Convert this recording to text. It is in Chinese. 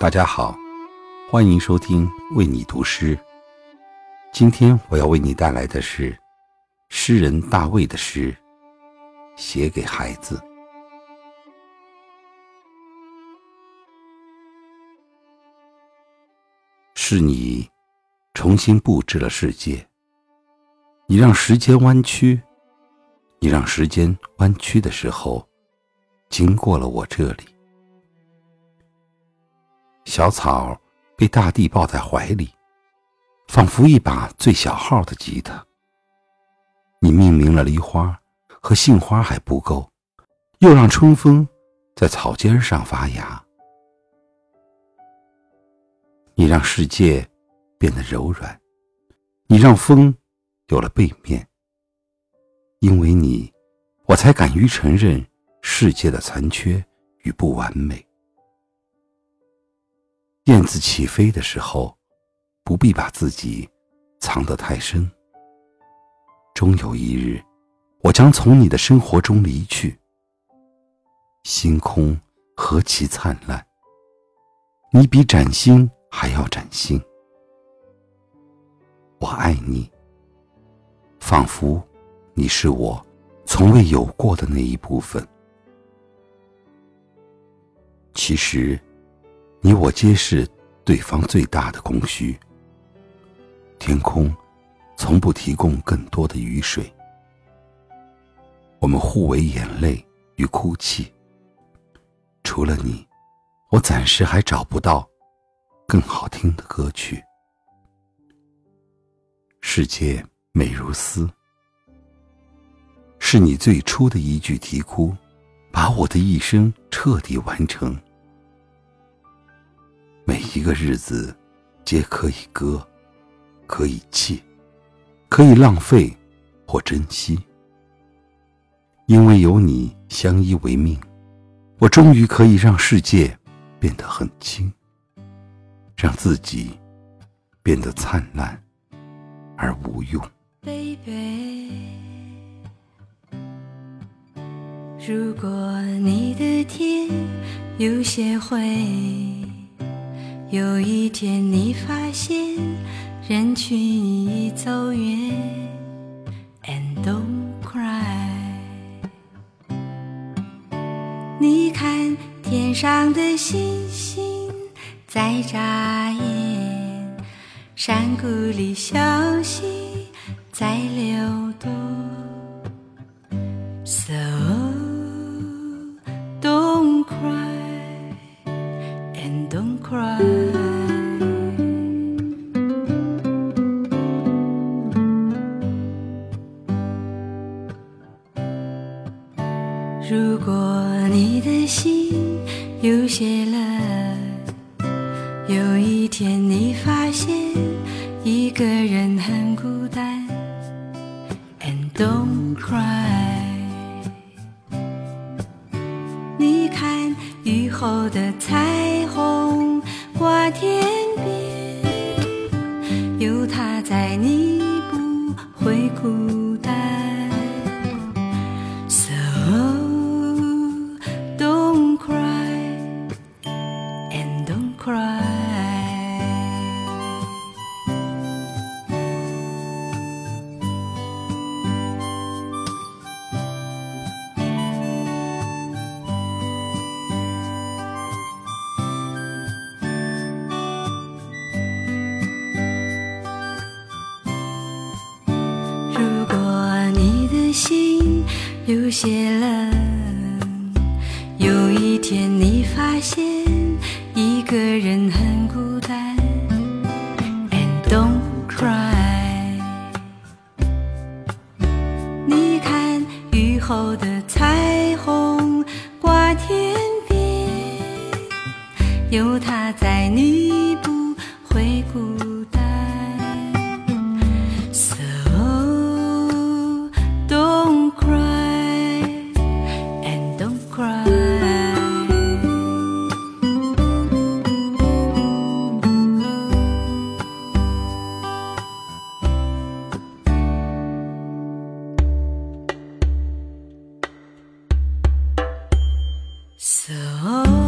大家好，欢迎收听为你读诗。今天我要为你带来的是诗人大卫的诗，写给孩子。是你重新布置了世界，你让时间弯曲，你让时间弯曲的时候，经过了我这里。小草被大地抱在怀里，仿佛一把最小号的吉他。你命名了梨花和杏花还不够，又让春风在草尖上发芽。你让世界变得柔软，你让风有了背面。因为你，我才敢于承认世界的残缺与不完美。燕子起飞的时候，不必把自己藏得太深。终有一日，我将从你的生活中离去。星空何其灿烂，你比崭新还要崭新。我爱你，仿佛你是我从未有过的那一部分。其实。你我皆是对方最大的供需。天空从不提供更多的雨水，我们互为眼泪与哭泣。除了你，我暂时还找不到更好听的歌曲。世界美如斯，是你最初的一句啼哭，把我的一生彻底完成。一个日子，皆可以歌，可以泣，可以浪费或珍惜。因为有你相依为命，我终于可以让世界变得很轻，让自己变得灿烂而无用。如果你的天有些灰。有一天，你发现人群已走远，and don't cry。你看天上的星星在眨眼，山谷里小溪在流如果你的心有些冷，有一天你发现一个人很孤单，And don't cry。你看雨后的彩虹。有些冷，有一天你发现一个人很孤单，and don't cry。你看雨后的彩虹挂天边，有他在，你不会孤。So